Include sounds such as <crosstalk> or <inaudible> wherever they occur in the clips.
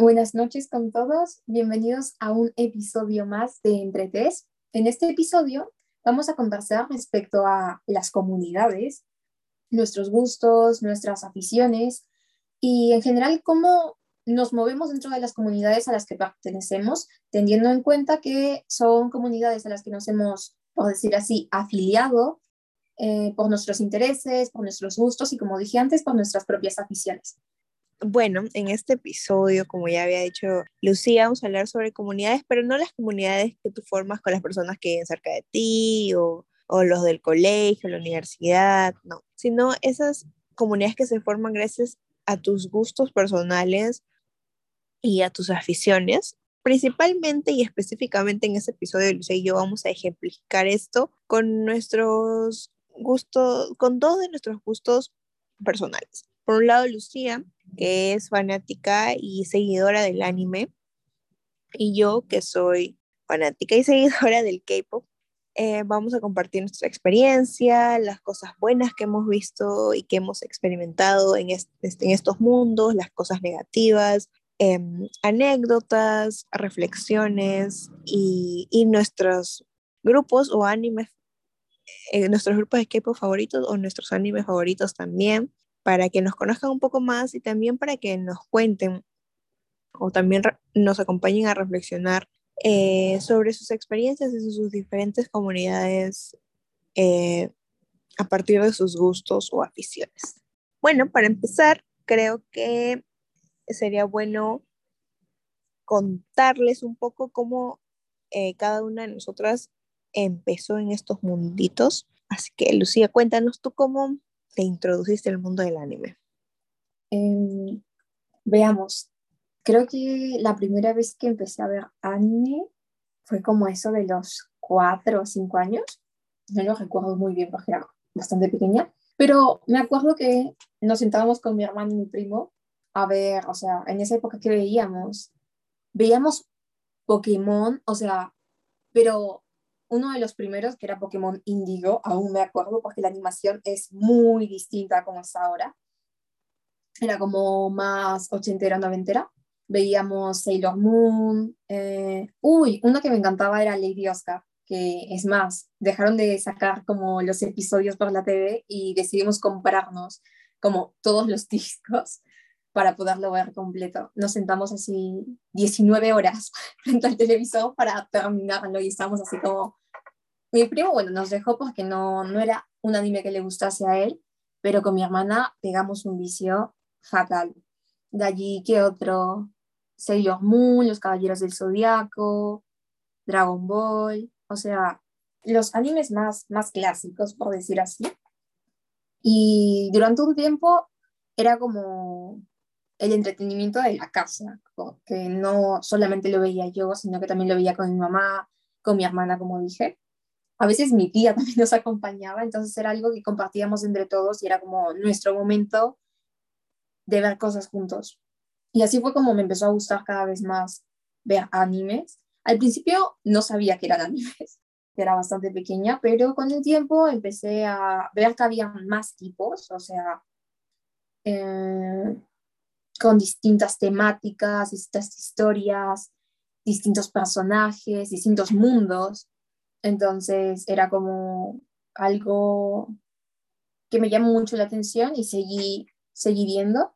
Buenas noches con todos, bienvenidos a un episodio más de Entretes. En este episodio vamos a conversar respecto a las comunidades, nuestros gustos, nuestras aficiones y en general cómo nos movemos dentro de las comunidades a las que pertenecemos, teniendo en cuenta que son comunidades a las que nos hemos, por decir así, afiliado eh, por nuestros intereses, por nuestros gustos y, como dije antes, por nuestras propias aficiones. Bueno, en este episodio, como ya había dicho Lucía, vamos a hablar sobre comunidades, pero no las comunidades que tú formas con las personas que viven cerca de ti o, o los del colegio, la universidad, no, sino esas comunidades que se forman gracias a tus gustos personales y a tus aficiones. Principalmente y específicamente en este episodio, Lucía y yo vamos a ejemplificar esto con nuestros gusto, con dos de nuestros gustos personales. Por un lado, Lucía, que es fanática y seguidora del anime, y yo, que soy fanática y <laughs> seguidora del K-pop. Eh, vamos a compartir nuestra experiencia, las cosas buenas que hemos visto y que hemos experimentado en, en estos mundos, las cosas negativas, em, anécdotas, reflexiones y, nuestros grupos o animes eh, nuestros grupos de K-pop favoritos o nuestros animes favoritos también, para que nos conozcan un poco más y también para que nos cuenten o también nos acompañen a reflexionar eh, sobre sus experiencias y sus diferentes comunidades eh, a partir de sus gustos o aficiones. Bueno, para empezar, creo que sería bueno contarles un poco cómo cada una de nosotras empezó en estos munditos. Así que, Lucía, cuéntanos tú cómo te introduciste al mundo del anime. Em, veamos, creo que la primera vez que empecé a ver anime fue como eso de los cuatro o cinco años. No lo recuerdo muy bien porque era bastante pequeña, pero me acuerdo que nos sentábamos con mi hermano y mi primo a ver, o sea, en esa época que veíamos, veíamos Pokémon, o sea, pero uno de los primeros, que era Pokémon Indigo, aún me acuerdo porque la animación es muy distinta a como es ahora. Era como más ochentera, noventera. Veíamos Sailor Moon. Eh, uy, uno que me encantaba era Lady Oscar, que es más, dejaron de sacar como los episodios por la TV y decidimos comprarnos como todos los <laughs> discos para poderlo ver completo. Nos sentamos así 19 horas <laughs> frente al televisor para terminarlo y estábamos así como mi primo, bueno, nos dejó porque no, no era un anime que le gustase a él, pero con mi hermana pegamos un vicio fatal. De allí que otro, Sailor Moon, Los Caballeros del Zodiaco, Dragon Ball, o sea, los animes más, más clásicos, por decir así. Y durante un tiempo era como el entretenimiento de la casa, que no solamente lo veía yo, sino que también lo veía con mi mamá, con mi hermana, como dije a veces mi tía <laughs> también nos acompañaba, entonces era algo que compartíamos entre todos y era como nuestro momento de ver cosas juntos. Y así fue como me empezó a gustar cada vez más ver animes. Al principio no sabía que eran <laughs> animes, era bastante pequeña, pero con el tiempo empecé a ver que había más tipos, o sea, eh, con distintas temáticas, distintas historias, distintos personajes, distintos mundos. Entonces era como algo que me llamó mucho la atención y seguí, seguí viendo.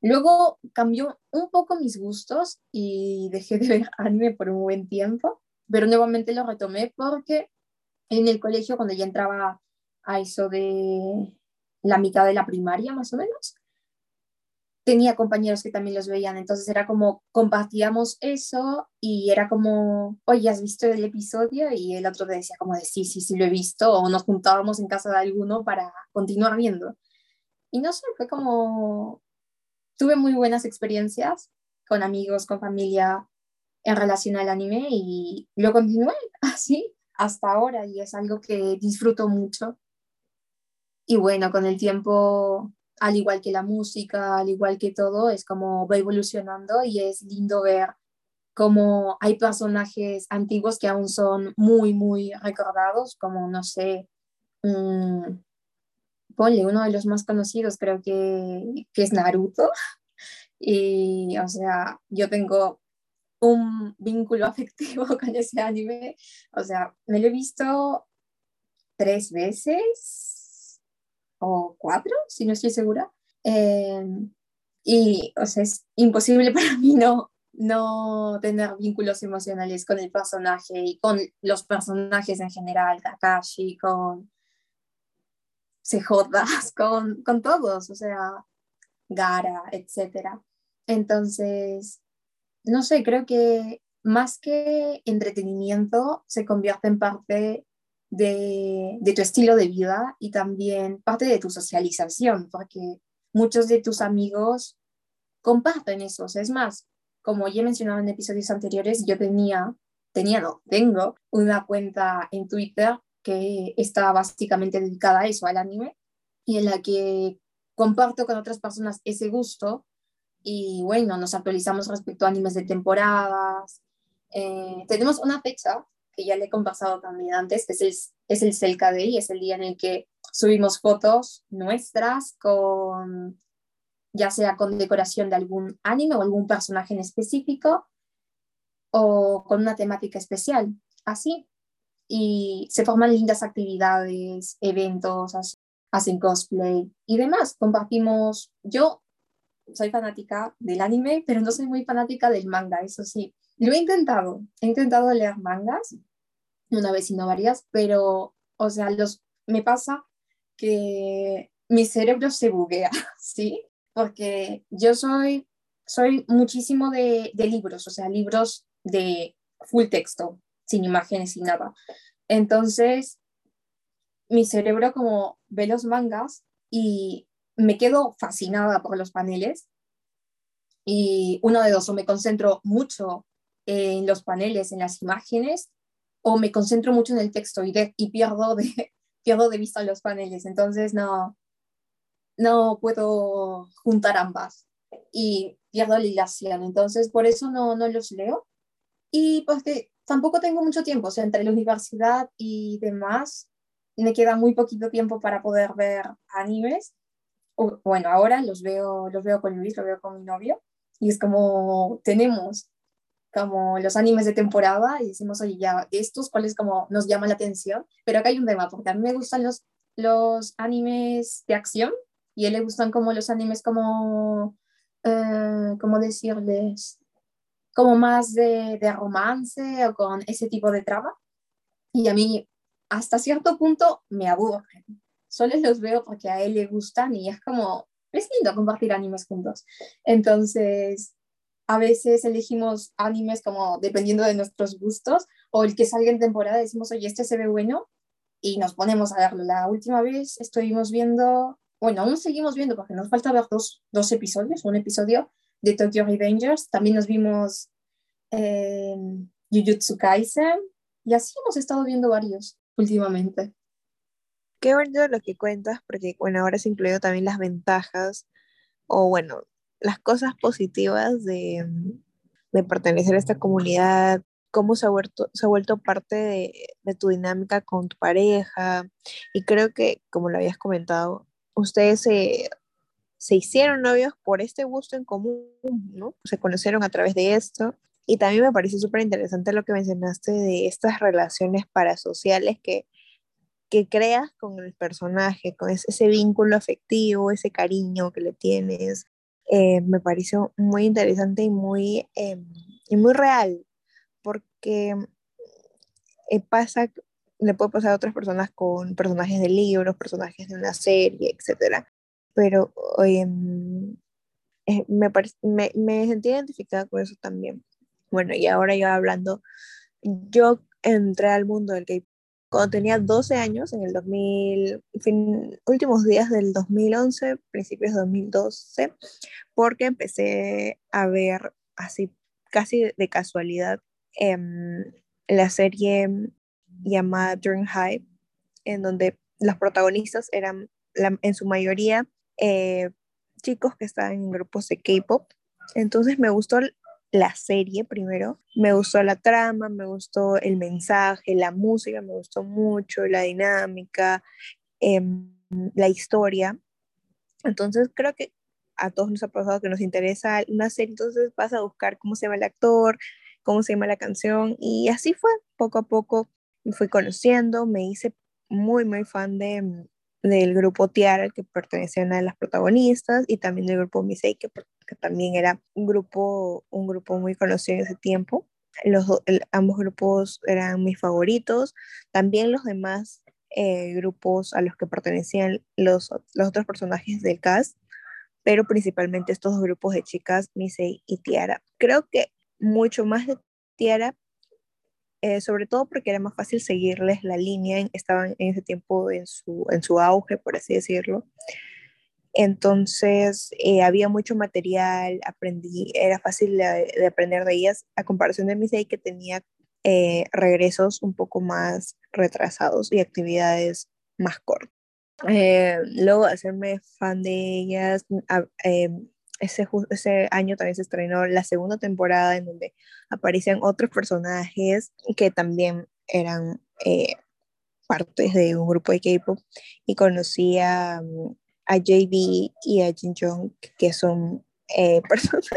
Luego cambió un poco mis gustos y dejé de ver <laughs> anime por un buen tiempo, pero nuevamente lo retomé porque en el colegio, cuando ya entraba a eso de la mitad de la primaria más o menos, tenía compañeros que también los veían, entonces era como compartíamos eso y era como, oye, ¿has visto el episodio? Y el otro te decía como de sí, sí, sí lo he visto, o nos juntábamos en casa de alguno para continuar viendo. Y no sé, fue como, tuve muy buenas experiencias con amigos, con familia en relación al anime y lo continué <laughs> así hasta ahora y es algo que disfruto mucho. Y bueno, con el tiempo al igual que la música, al igual que todo, es como va evolucionando y es lindo ver cómo hay personajes antiguos que aún son muy, muy recordados, como, no sé, ponle uno de los más conocidos, creo que, que es Naruto, <laughs> Y, o sea, yo tengo un vínculo <laughs> afectivo con ese anime. O sea, me lo he visto tres veces o cuatro, si no estoy segura. Em, y, o sea, es imposible <laughs> para mí no, no tener vínculos emocionales con el personaje y con los personajes en general, Kakashi, con CJ, <laughs> con, con todos, o sea, Gara, etc. Entonces, no sé, creo que más que entretenimiento se convierte en parte de, de, tu estilo de vida y también parte de tu socialización, porque muchos de tus amigos comparten eso. es más, como ya he mencionado en episodios anteriores, yo tenía, tenía, no, tengo una cuenta en Twitter que está básicamente dedicada a eso, al anime, y en la que comparto con otras personas ese gusto y bueno, nos actualizamos respecto a animes de temporadas. Eh, tenemos una fecha que ya le he conversado también antes, que es el, es el Selka Day, es el día en el que subimos fotos nuestras con ya sea con decoración de algún anime o algún personaje en específico o con una temática especial, así. Y se forman lindas actividades, eventos, hacen cosplay y demás. Compartimos, yo soy fanática del anime, pero no soy muy fanática del manga, eso sí. Lo he intentado, he intentado leer mangas, una vez y no varias, pero, o sea, los, me pasa que mi cerebro se buguea, <laughs> ¿sí? porque yo soy, soy muchísimo de, de libros, o sea, libros de full texto, sin imágenes y nada. Entonces, mi cerebro como ve los mangas y me quedo fascinada por los paneles y uno de dos, o me concentro mucho en los paneles, en las imágenes, o me concentro mucho en el texto y, y pierdo, de, <laughs> pierdo de vista los paneles. Entonces, no, no puedo juntar ambas y pierdo la hilación. Entonces, por eso no, no los leo. Y pues que tampoco tengo mucho tiempo, o sea, entre la universidad y demás, me queda muy poquito tiempo para poder ver animes. bueno, ahora los veo, los veo con Luis, los veo con mi novio, y es como tenemos como los animes de temporada y decimos, oye, ya, estos, ¿cuáles como nos llama la atención? Pero acá hay un tema, porque a mí me gustan los, los animes de acción, y a él le gustan como los animes como, eh, ¿cómo decirles? Como más de, de, romance o con ese tipo de trama. Y a mí, hasta cierto punto, me aburren. Solo los veo porque a él le gustan y es como, es lindo compartir animes juntos. Entonces, a veces elegimos animes como dependiendo de nuestros gustos o el que salga en temporada decimos, oye, este se ve bueno y nos ponemos a verlo. La última vez estuvimos viendo bueno, aún seguimos viendo porque nos falta ver dos, dos episodios, un episodio de Tokyo Revengers, también nos vimos eh, Jujutsu Kaisen y así hemos estado viendo varios últimamente. Qué bonito lo que cuentas, porque bueno, ahora se incluido también las ventajas o bueno, las cosas positivas de, de pertenecer a esta comunidad, cómo se ha vuelto, se ha vuelto parte de, de, tu dinámica con tu pareja. Y creo que, como lo habías comentado, ustedes se, hicieron novios por este gusto en común, ¿no? Se conocieron a través de esto. Y también me parece súper interesante lo que mencionaste de estas relaciones parasociales que, que creas con el personaje, con ese, vínculo afectivo, ese cariño que le tienes. Eh, me pareció muy interesante y muy, em, y muy real, porque eh, pasa le puede pasar a otras personas con personajes de libros, personajes de una serie, etc. Pero eh, me, me, me sentí identificada con eso también. Bueno, y ahora yo hablando, yo entré al mundo del cuando tenía 12 años, en el 2000, fin, últimos días del 2011, principios de 2012, porque empecé a ver así casi de casualidad eh, la serie llamada Dream High, en donde los protagonistas eran en su mayoría eh, chicos que estaban en grupos de K-pop. Entonces me gustó la serie primero, me gustó la trama, me gustó el mensaje, la música, me gustó mucho, la dinámica, em, la historia. Entonces creo que a todos nos ha pasado que nos interesa una serie, entonces vas a buscar cómo se llama el actor, cómo se llama la canción, y así fue, poco a poco me fui conociendo, me hice muy, muy fan de, del grupo Tiara, que pertenecía a una de las protagonistas, y también del grupo Misei, que, que también era un grupo, un grupo muy conocido en ese tiempo. Los, ambos grupos eran mis favoritos. También los demás eh, grupos a los que pertenecían los, los otros personajes del cast, pero principalmente estos dos grupos de chicas, Misei y Tiara. Creo que mucho más de Tiara, eh, sobre todo porque era más fácil seguirles la línea, estaban en ese tiempo en su, en su auge, por así decirlo. Entonces eh, había mucho material, aprendí, era fácil de, aprender de ellas, a comparación de Misei que tenía eh, regresos un poco más retrasados y actividades más cortas. Eh, luego hacerme fan de ellas, ese, ese año también se estrenó la segunda temporada en donde aparecían otros personajes que también eran partes de un grupo de K-pop y conocí a, a JB y a Jin Jong, que son eh, <laughs> personas,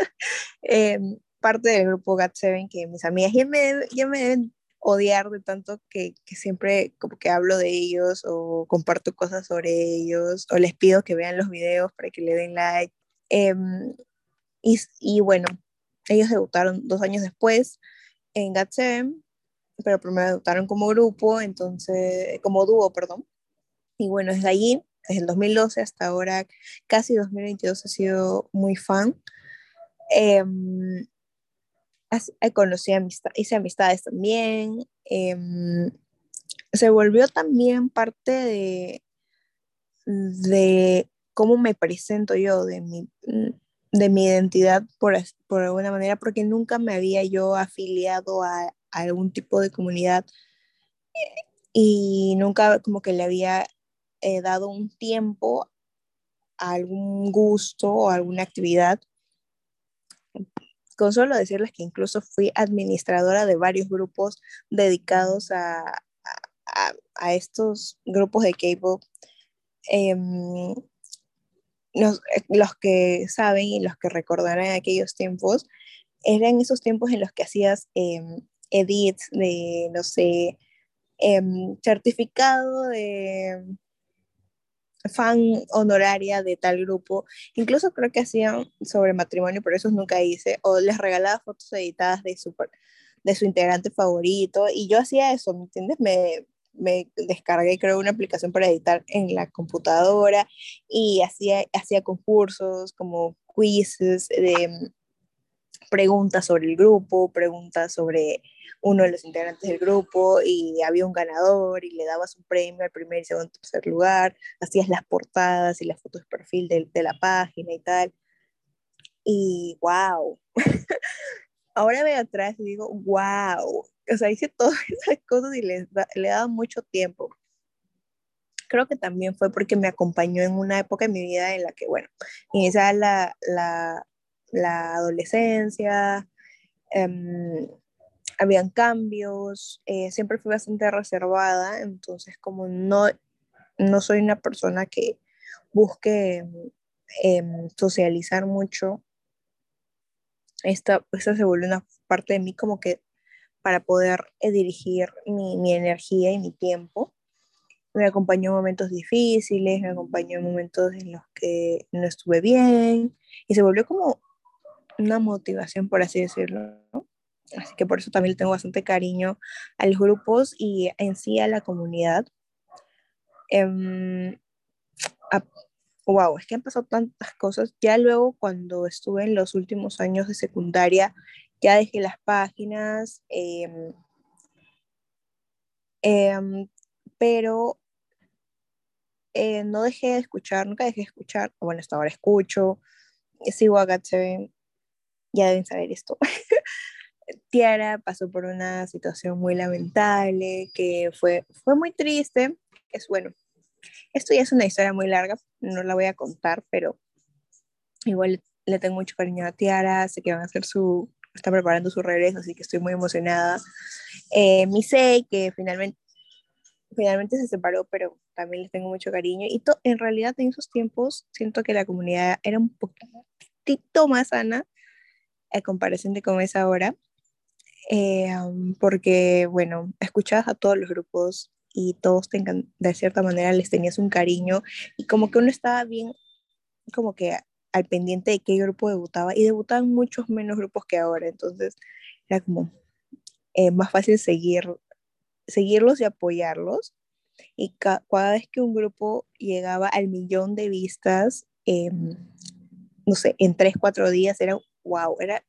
eh, parte del grupo GAT7, que mis amigas ya me, ya me deben odiar de tanto que, que, siempre como que hablo de ellos o comparto cosas sobre ellos o les pido que vean los videos para que le den like. Em, y, y, bueno, ellos debutaron dos años después en GAT7, pero primero debutaron como grupo, entonces, como dúo, perdón. Y bueno, desde allí desde el 2012 hasta ahora, casi 2022, he sido muy fan. Eh, conocí amistad, hice amistades también. Em, se volvió también parte de, de cómo me presento yo, de mi, de mi identidad por, por alguna manera, porque nunca me había yo afiliado a algún tipo de comunidad y nunca como que le había he dado un tiempo a algún gusto o alguna actividad. Con solo decirles que incluso fui administradora de varios grupos dedicados a, a, estos grupos de K-pop. Em, los, los, que saben y los que recordarán aquellos tiempos, eran esos tiempos en los que hacías em, edits de, no sé, em, certificado de fan honoraria de tal grupo. Incluso creo que hacían sobre matrimonio, pero eso nunca hice. O les regalaba fotos editadas de su, de su integrante favorito. Y yo hacía eso, ¿me entiendes? Me, me descargué, creo, una aplicación para editar en la computadora y hacía, hacía concursos como quizzes de preguntas sobre el grupo, preguntas sobre uno de los integrantes del grupo y había un ganador y le dabas un premio al primer y segundo tercer lugar, hacías las portadas y las fotos de perfil de, de la página y tal. Y wow, <laughs> ahora veo atrás y digo, wow, o sea, hice <laughs> todas esas cosas y le, le dado mucho tiempo. Creo que también fue porque me acompañó en una época de mi vida en la que, bueno, iniciaba la, la, la adolescencia, eh, habían cambios, eh, siempre fui bastante reservada, entonces como no, no soy una persona que busque em, socializar mucho, esta, esta se vuelve una parte de mí como que para poder eh, dirigir mi, mi, energía y mi tiempo. Me acompañó en momentos difíciles, me acompañó en momentos en los que no estuve bien y se volvió como una motivación, por así decirlo. Así que por eso también tengo bastante cariño a los grupos y en sí a la comunidad. wow, es que han pasado tantas cosas. Ya luego cuando estuve en los últimos años de secundaria, ya dejé las páginas, em, em, pero eh, no dejé de escuchar, nunca dejé de escuchar, bueno, hasta ahora escucho, sigo a GAT7, ya deben saber esto. <laughs> Tiara pasó por una situación muy lamentable, que fue, fue muy triste. Es bueno, esto ya es una historia muy larga, no la voy a contar, pero igual le tengo mucho cariño a Tiara, sé que van a hacer su, está preparando su regreso, así que estoy muy emocionada. Eh, Misei, que finalmente, finalmente se separó, pero también les tengo mucho cariño. Y en realidad en esos tiempos siento que la comunidad era un poquitito más sana a comparación de cómo es ahora. Eh, porque, bueno, escuchabas a todos los grupos y todos tengan, de cierta manera les tenías un cariño y como que uno estaba bien, como que al pendiente de qué grupo debutaba y debutaban muchos menos grupos que ahora, entonces era como eh, más fácil seguir, seguirlos y apoyarlos. Y cada vez que un grupo llegaba al millón de vistas, no sé, en tres, cuatro días era wow, era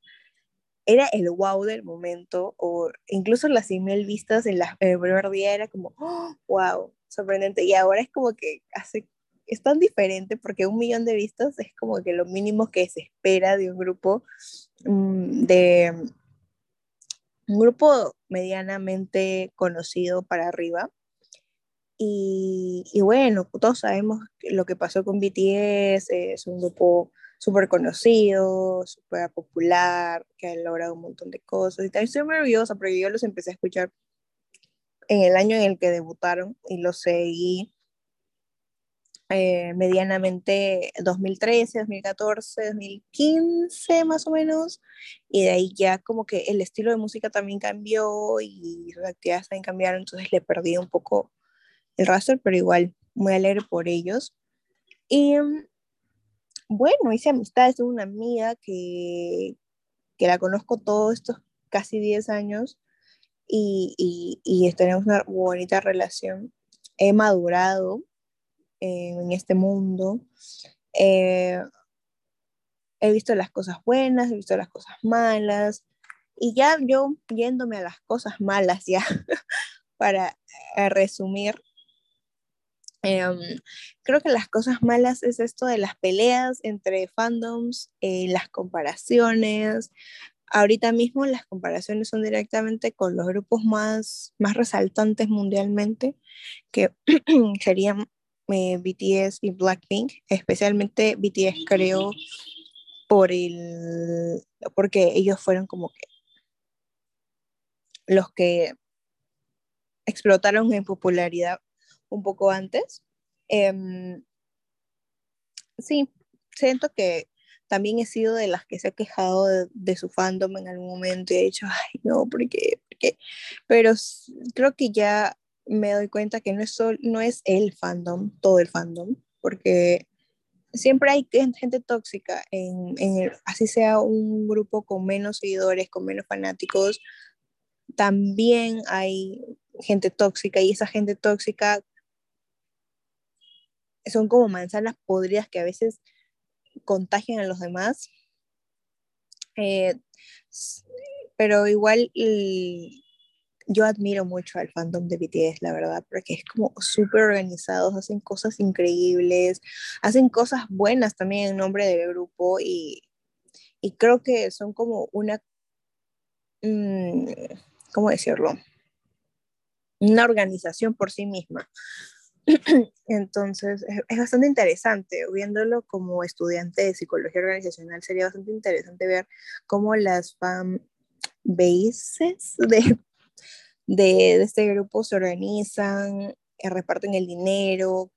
era el wow del momento, o incluso las email vistas en la, primer día era como, wow, ¡oh! sorprendente. Y ahora es como que hace, es tan diferente porque un millón de vistas es como que lo mínimo que se espera de un grupo mm, de un grupo medianamente conocido para arriba. Y, y, bueno, todos sabemos lo que pasó con BTS, es un grupo súper conocido, súper popular, que ha logrado un montón de cosas. Y también estoy muy orgullosa porque yo los empecé a escuchar en el año en el que debutaron y los seguí eh, medianamente 2013, 2014, 2015 más o menos, y de ahí ya como que el estilo de música también cambió y sus actividades también cambiaron, entonces le perdí un poco el rastro, pero igual muy alegre por ellos. Y bueno, hice amistades, de una amiga que, que la conozco todos estos casi 10 años y, y, tenemos una bonita relación. He madurado en este mundo. Eh, he visto las cosas buenas, he visto las cosas malas. Y ya yo yéndome a las cosas malas, ya <laughs> para eh, resumir, Em, creo que las cosas malas es esto de las peleas entre fandoms, eh, las comparaciones. Ahorita mismo las comparaciones son directamente con los grupos más, más resaltantes mundialmente, que <clears throat> serían eh, BTS y Blackpink, especialmente BTS creo por el, porque ellos fueron como que los que explotaron en popularidad un poco antes. Em, sí, siento que también he sido de las que se ha quejado de, su fandom en algún momento y he dicho, ay, no, ¿por qué? Pero creo que ya me doy cuenta que no es, no es el fandom, todo el fandom, porque siempre hay gente tóxica, en, en así sea un grupo con menos seguidores, con menos fanáticos, también hay gente tóxica y esa gente tóxica son como manzanas podridas que a veces contagian a los demás. Eh, pero igual yo admiro mucho al fandom de BTS, la verdad, porque es como súper organizados, hacen cosas increíbles, hacen cosas buenas también en nombre del grupo y, y creo que son como una, mm, ¿cómo decirlo? Una organización por sí misma. <clears throat> Entonces, es, bastante interesante, viéndolo como estudiante de psicología organizacional, sería bastante interesante ver cómo las fan bases de, de, este grupo se organizan, eh, reparten el dinero,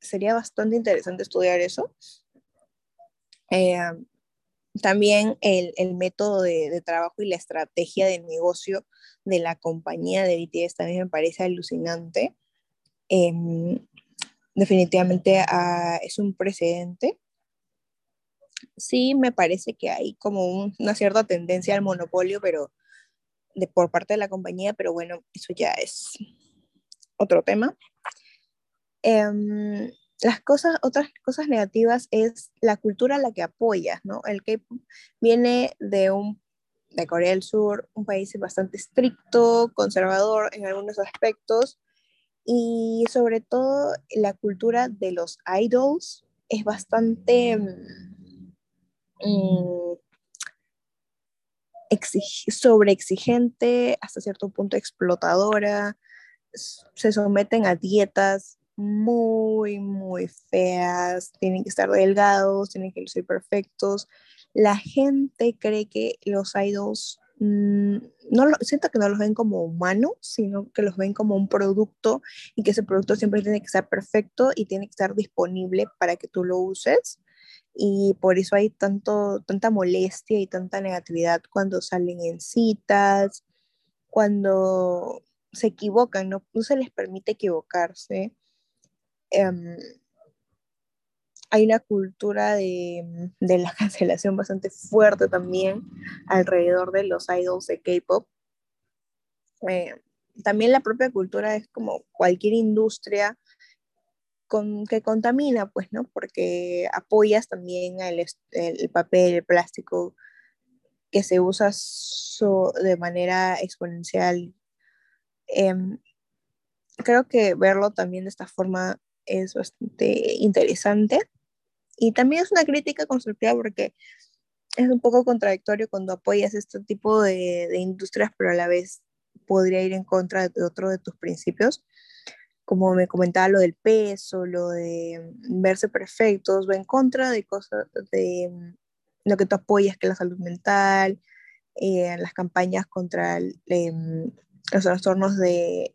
sería bastante interesante estudiar eso. Eh, también el, el método de, de, trabajo y la estrategia de negocio de la compañía de BTS también me parece alucinante. Em, definitivamente ah, es un precedente. Sí, me parece que hay como una cierta tendencia al monopolio, pero de, por parte de la compañía, pero bueno, eso ya es otro tema. Em, las cosas, otras cosas negativas es la cultura a la que apoyas, ¿no? El que viene de un de Corea del Sur, un país bastante estricto, conservador en algunos aspectos, y sobre todo la cultura de los idols es bastante mm, mm, sobre exigente, hasta cierto punto explotadora, se someten a dietas muy, muy feas, tienen que estar delgados, tienen que ser perfectos. La gente cree que los idols no lo, siento que no los ven como humanos, sino que los ven como un producto y que ese producto siempre tiene que estar perfecto y tiene que estar disponible para que tú lo uses. Y por eso hay tanto, tanta molestia y tanta negatividad cuando salen en citas, cuando se equivocan, no, no se les permite equivocarse. Em, hay una cultura de, de, la <laughs> cancelación bastante fuerte también alrededor de los idols de K-pop. Eh, también la propia cultura es como cualquier industria que contamina, pues, ¿no? Porque apoyas también el, el papel, el plástico que se usa de manera exponencial. Eh, creo que verlo también de esta forma es bastante interesante y también es una crítica constructiva porque es un poco contradictorio cuando apoyas este tipo de, industrias, pero a la vez podría ir en contra de otro de tus principios, como me comentaba lo del peso, lo de verse perfectos, va en contra de cosas, de lo que tú apoyas, que es la salud mental, eh, las campañas contra eh, los trastornos de,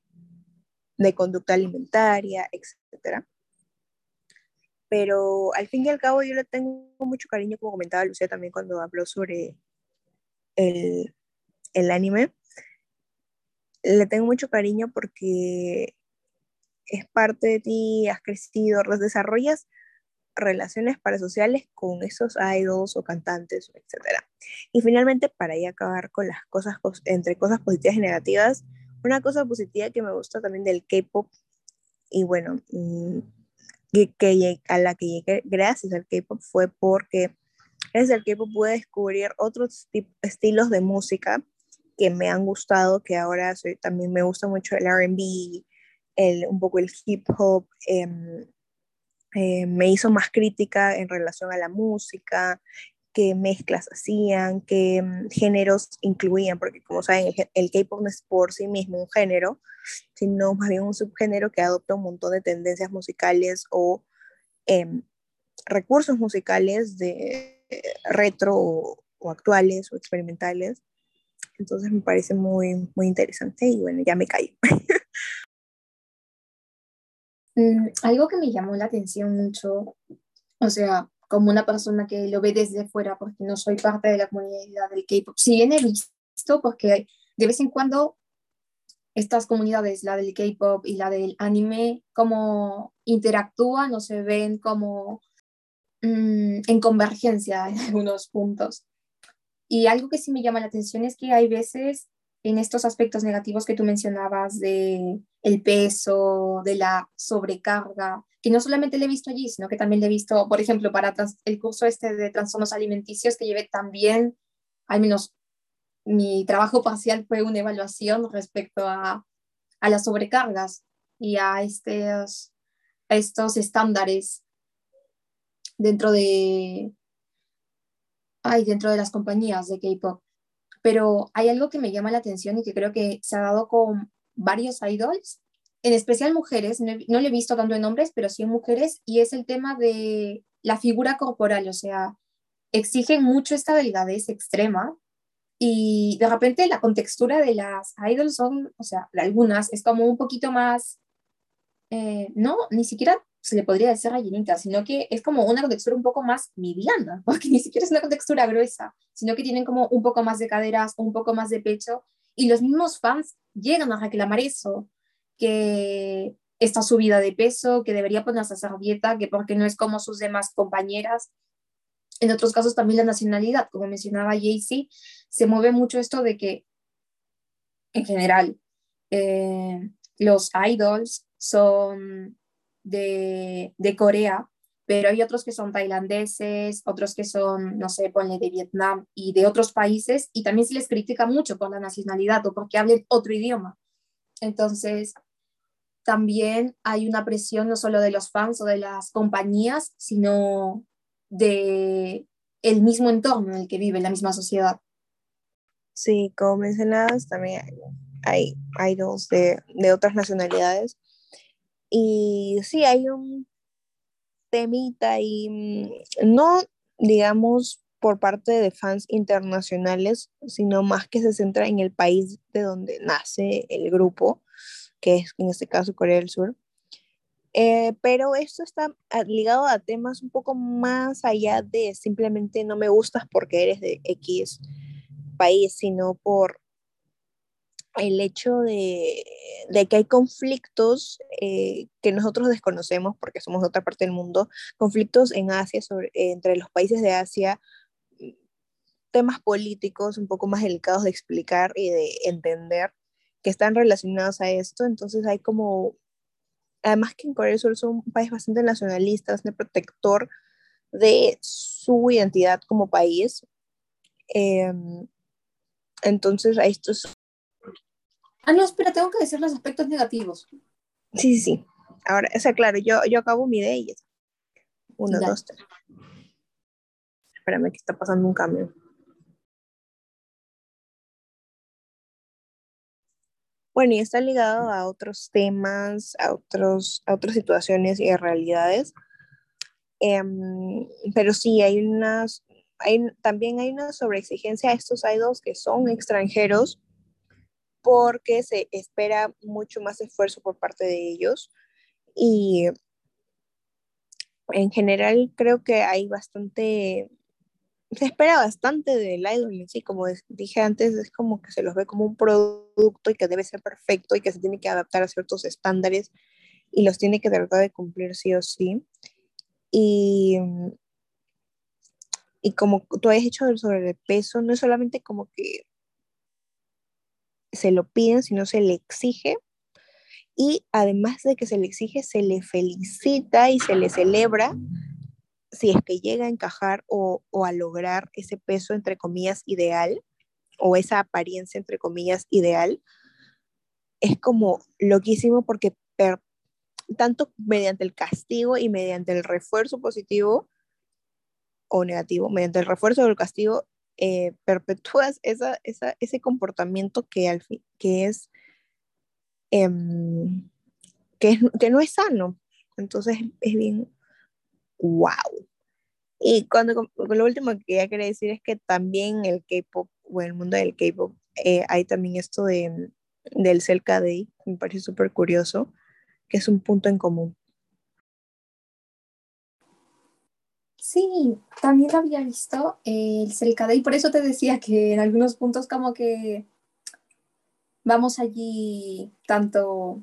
de conducta alimentaria, etc. Pero al fin y al cabo yo le tengo mucho cariño, como comentaba Lucía también cuando habló sobre el, el anime. Le tengo mucho cariño porque es parte de ti, has crecido, desarrollas relaciones parasociales con esos idols o cantantes, etc. Y finalmente, para ya acabar con las cosas, entre cosas positivas y negativas, una cosa positiva que me gusta también del K-pop, y bueno, mm, que, a la que llegué gracias al K-pop fue porque desde el K-pop pude descubrir otros estilos de música que me han gustado, que ahora también me gusta mucho el RB, un poco el hip hop, eh, eh, me hizo más crítica en relación a la música, qué mezclas hacían, qué mm, géneros incluían, porque como saben, el, K-pop no es por sí mismo un género, sino más bien un subgénero que adopta un montón de tendencias musicales o em, recursos musicales de retro o, o, actuales o experimentales. Entonces me parece muy, muy interesante y bueno, ya me callo. <laughs> Mm, algo que me llamó la atención mucho, o sea, como una persona que lo ve desde fuera, porque no soy parte de la comunidad del K-pop, si bien he visto, porque de vez en cuando estas comunidades, la del K-pop y la del anime, como interactúan o se ven como mm, en convergencia en algunos puntos. Y algo que sí me llama la atención es que hay veces en estos aspectos negativos que tú mencionabas de el peso, de la sobrecarga, que no solamente le he visto allí, sino que también le he visto, por ejemplo, para el curso este de trastornos alimenticios que llevé también, al menos mi trabajo <laughs> parcial fue una evaluación respecto a, a las sobrecargas y a estos, estos estándares dentro de, ay, dentro de las compañías de K-pop. Pero hay algo que me llama la atención y que creo que se ha dado con varios idols, en especial mujeres, no, no lo he visto tanto en hombres, pero sí en mujeres, y es el tema de la figura corporal, o sea, exigen mucho esta delgadez extrema y de repente la contextura de las idols son, o sea, algunas es como un poquito más, eh, no, ni siquiera se le podría decir rellenita, sino que es como una contextura un poco más mediana, <laughs> porque ni siquiera es una contextura gruesa, sino que tienen como un poco más de caderas, un poco más de pecho, y los mismos fans llegan a reclamar eso, que esta subida de peso, que debería ponerse a hacer dieta, que porque no es como sus demás compañeras. En otros casos también la nacionalidad, como mencionaba Jaycee, se mueve mucho esto de que, en general, eh, los idols son de, de, Corea, pero hay otros que son tailandeses, otros que son, no sé, ponle de Vietnam y de otros países, y también se les critica mucho por la nacionalidad o porque hablen otro idioma. Entonces, también hay una presión no solo de los fans o de las compañías, sino de el mismo entorno en el que vive la misma sociedad. Sí, como mencionabas, también hay, hay idols de, de otras nacionalidades y sí, hay un temita y mm, no, digamos, por parte de fans internacionales, sino más que se centra en el país de donde nace el grupo, que es en este caso Corea del Sur. Eh, pero esto está ligado a temas un poco más allá de simplemente no me gustas porque eres de X país, sino por el hecho de, que hay conflictos eh, que nosotros desconocemos porque somos de otra parte del mundo, conflictos en Asia, entre los países de Asia, temas políticos un poco más delicados de explicar y de entender que están relacionados a esto, entonces hay como además que en Corea del Sur es un país bastante nacionalista, bastante protector de su identidad como país. Em, entonces, a estos... Ah, no, espera, tengo que decir los aspectos negativos. Sí, sí, sí. Ahora, o sea, claro, yo, yo acabo mi idea y Uno, dos, tres. Espérame, que está pasando un cambio. Bueno, y está ligado a otros temas, a, otros, a otras situaciones y a realidades. Em, pero sí, hay unas, hay, también hay una sobreexigencia a estos idols que son extranjeros porque se espera mucho más esfuerzo por parte de ellos y en general creo que hay bastante se espera bastante del idol en sí, como dije antes, es como que se los ve como un producto y que debe ser perfecto y que se tiene que adaptar a ciertos estándares y los tiene que tratar de cumplir sí o sí. Y, y como tú has dicho sobre el peso, no es solamente como que se lo piden, sino se le exige. Y además de que se le exige, se le felicita y se le celebra si es que llega a encajar o, a lograr ese peso, entre comillas, ideal, o esa apariencia, entre comillas, ideal, es como loquísimo porque tanto mediante el castigo y mediante el refuerzo positivo o negativo, mediante el refuerzo del castigo, eh, perpetúas ese comportamiento que, al fin, que, es, em, que, que no es sano. Entonces es bien, wow. Y cuando lo último que ya quería decir es que también el K-pop o el mundo del K-pop eh, hay también esto de, del Selka Day, me parece súper curioso, que es un punto en común. Sí, también lo había visto el Selka Day, por eso te decía que en algunos puntos como que vamos allí tanto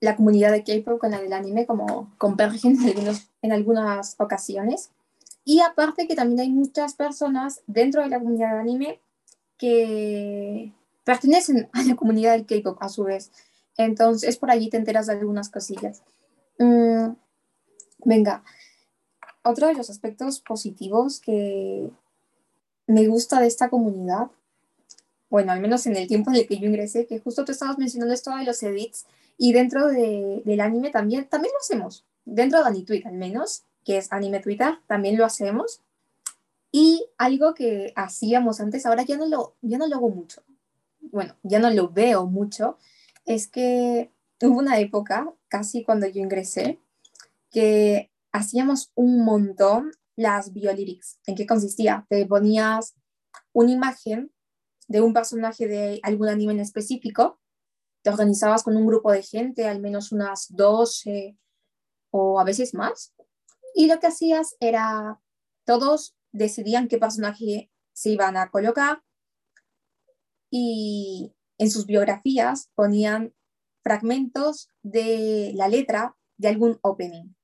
la comunidad de K-pop con la del anime como convergen en, algunos, en algunas ocasiones. Y aparte que también hay muchas personas dentro de la comunidad de anime que pertenecen a la comunidad del K-pop a su vez. Entonces por allí te enteras de algunas cosillas. Mm, venga, otro de los aspectos positivos que me gusta de esta comunidad, bueno, al menos en el tiempo en el que yo ingresé, que justo tú estabas mencionando esto de los edits, y dentro de, del anime también, también lo hacemos. Dentro de AniTweet al menos, que es Anime Twitter, también lo hacemos. Y algo que hacíamos antes, ahora ya no lo, ya no lo hago mucho. Bueno, ya no lo veo mucho. Es que hubo una época, casi cuando yo ingresé, que hacíamos un montón las biolyrics. ¿En qué consistía? Te ponías una imagen de un personaje de algún anime en específico te organizabas con un grupo de gente, al menos unas 12 o a veces más, y lo que hacías era, todos decidían qué personaje se iban a colocar y en sus biografías ponían fragmentos de la letra de algún opening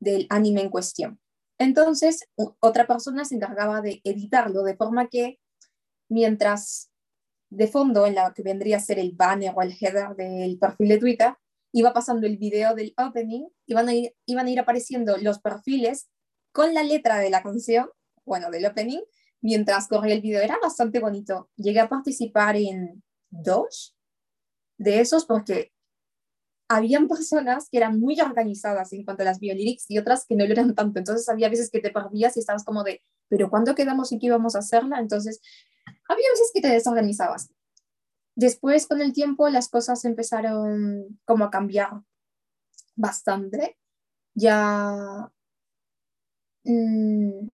del anime en cuestión. Entonces, otra persona se encargaba de editarlo de forma que mientras de fondo, en la que vendría a ser el banner o el header del perfil de Twitter, iba pasando el video del opening, iban a ir, iban a ir apareciendo los perfiles con la letra de la canción, bueno, del opening, mientras corría el video. Era bastante bonito. Llegué a participar en dos de esos porque habían personas que eran muy organizadas en cuanto a las biolyrics y otras que no lo eran tanto. Entonces había veces que te perdías y estabas como de, pero ¿cuándo quedamos y qué íbamos a hacerla? Entonces había veces que te desorganizabas. Después, con el tiempo, las cosas empezaron como a cambiar bastante. Ya mm,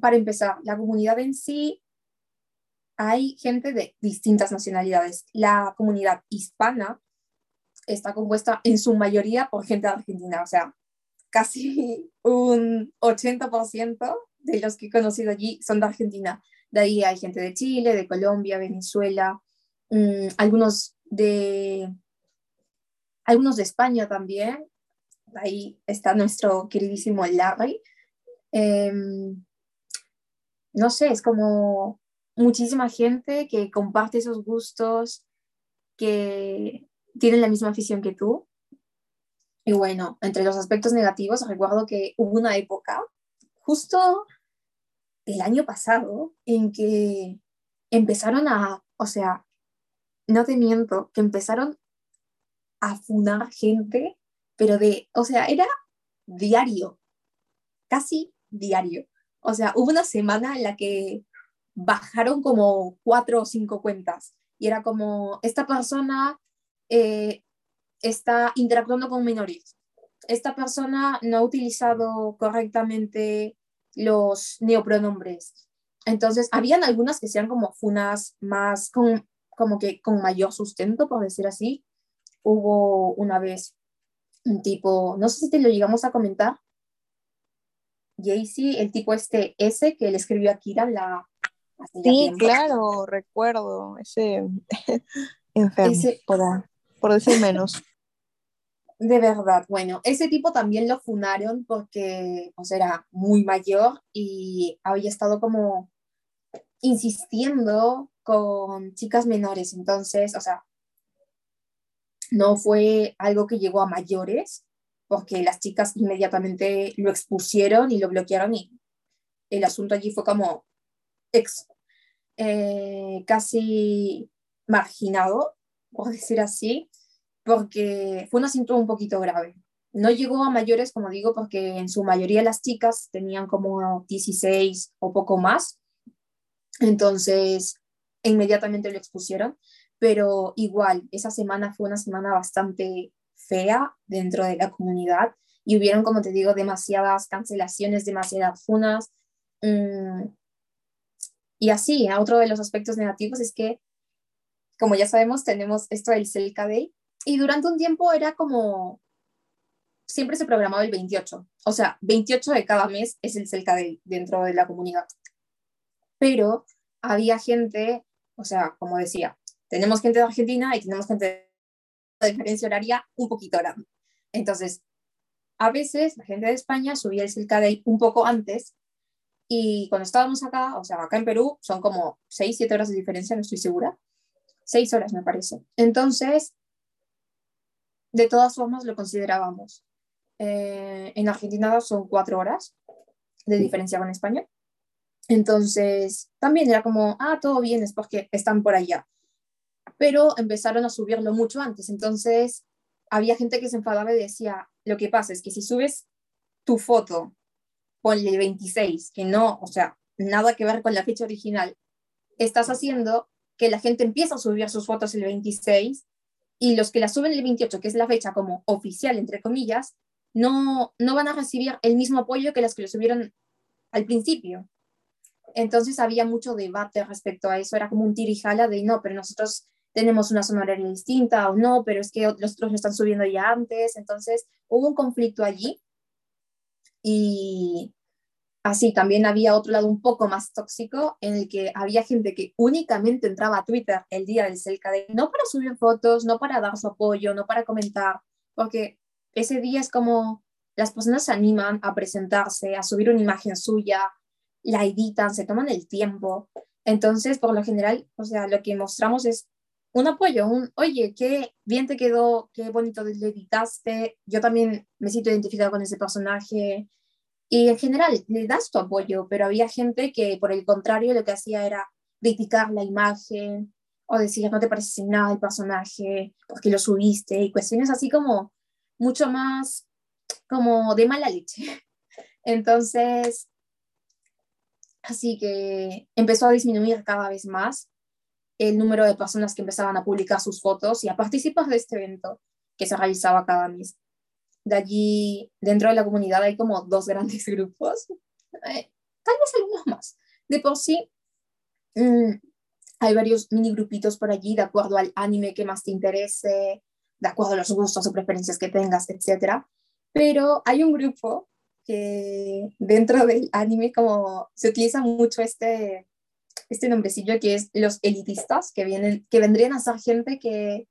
para empezar, la comunidad en sí, hay gente de distintas nacionalidades. La comunidad hispana está compuesta en su mayoría por gente Argentina, o sea, casi un 80% de los que he conocido allí son de Argentina. De ahí hay gente de Chile, de Colombia, Venezuela, mm, algunos, de, algunos de España también. Ahí está nuestro queridísimo Larry. Em, no sé, es como muchísima gente que comparte esos gustos, que tienen la misma afición que tú. Y bueno, entre los aspectos negativos, recuerdo que hubo una época, justo el año pasado, en que empezaron a, o sea, no te miento, que empezaron a funar gente, pero de, o sea, era diario, casi diario. O sea, hubo una semana en la que bajaron como cuatro o cinco cuentas y era como, esta persona eh, está interactuando con menores, esta persona no ha utilizado correctamente los neopronombres. Entonces, habían algunas que sean como funas más, con, como que con mayor sustento, por decir así. Hubo una vez un tipo, no sé si te lo llegamos a comentar, Jaycee, el tipo este S que le escribió a Kira la... Sí, claro, recuerdo ese <laughs> enfermo, por, decir menos. <laughs> De verdad, bueno, ese tipo también lo funaron porque sea, era muy mayor y había estado como insistiendo con chicas menores, entonces, o sea, no fue algo que llegó a mayores, porque las chicas inmediatamente lo expusieron y lo bloquearon y el asunto allí fue como eh, casi marginado, por decir así, porque fue un asunto un poquito grave. No llegó a mayores, como digo, porque en su mayoría las chicas tenían como 16 o poco más. Entonces, inmediatamente lo expusieron, pero igual, esa semana fue una semana bastante fea dentro de la comunidad y hubieron, como te digo, demasiadas cancelaciones, demasiadas funas. Mm, y así, otro de los aspectos negativos es que, como ya sabemos, tenemos esto del Celca Day y durante un tiempo era como, siempre se programaba el 28, o sea, 28 de cada mes es el Celca Day dentro de la comunidad. Pero había gente, o sea, como decía, tenemos gente de Argentina y tenemos gente diferencia horaria un poquito grande. Entonces, a veces la gente de España subía el Silca Day un poco antes y cuando estábamos acá, o sea, acá en Perú, son como 6, 7 horas de diferencia, no estoy segura. 6 horas me parece. Entonces, de todas formas lo considerábamos. Eh, en Argentina son 4 horas de diferencia con España. Entonces, también era como, ah, todo bien, es porque están por allá pero empezaron a subirlo mucho antes. Entonces, había gente que se enfadaba y decía, lo que pasa es que si subes tu foto, ponle 26, que no, o sea, nada que ver con la fecha original, estás haciendo que la gente empiece a subir sus fotos el 26 y los que la suben el 28, que es la fecha como oficial, entre comillas, no, no van a recibir el mismo apoyo que las que lo subieron al principio. Entonces había mucho debate respecto a eso, era como un tirijala de no, pero nosotros tenemos una zona distinta o no, pero es que los otros están subiendo ya antes, entonces hubo un conflicto allí y así también había otro lado un poco más tóxico en el que había gente que únicamente entraba a Twitter el día del Celca no para subir fotos, no para dar su apoyo, no para comentar, porque ese día es como las personas se animan a presentarse, a subir una imagen suya, la editan, se toman el tiempo. Entonces, por lo general, o sea, lo que mostramos es un apoyo, un, oye, qué bien te quedó, qué bonito le editaste, yo también me siento identificada con ese personaje. Y en general, le das tu apoyo, pero había gente que por el contrario lo que hacía era criticar la imagen o decir, no te parece nada el personaje, porque lo subiste, y cuestiones así como mucho más como de mala leche. <laughs> Entonces, así que empezó a disminuir cada vez más el número de personas que empezaban a publicar sus fotos y a participar de este evento que se realizaba cada mes. De allí, dentro de la comunidad hay como dos grandes <laughs> grupos. Eh, tal vez algunos más. De por sí, mm, hay varios mini grupitos por allí de acuerdo al anime que más te interese, de acuerdo a los gustos o preferencias que tengas, etc. Pero hay un grupo que dentro del anime como se utiliza mucho este, este nombrecillo que es los elitistas, que, vienen, que vendrían a ser gente que,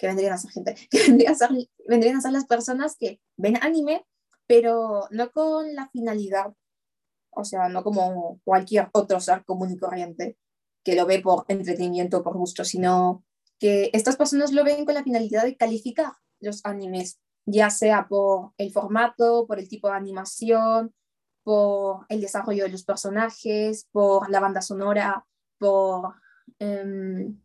que vendrían a ser gente, <laughs> que vendrían a ser, vendrían a ser las personas que ven anime, pero no con la finalidad, o sea, no como cualquier otro ser común y corriente, que lo ve por entretenimiento, por gusto, sino que estas personas lo ven con la finalidad de calificar los animes, ya sea por el formato, por el tipo de animación, por el desarrollo de los personajes, por la banda sonora, por em,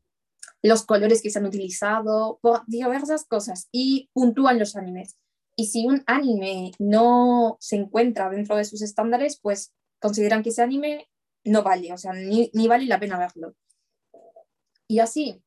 los colores que se han utilizado, diversas cosas y puntúan los animes. Y si un anime no se encuentra dentro de sus estándares, pues consideran que ese anime no vale, o sea, ni, ni vale la pena verlo. Y así.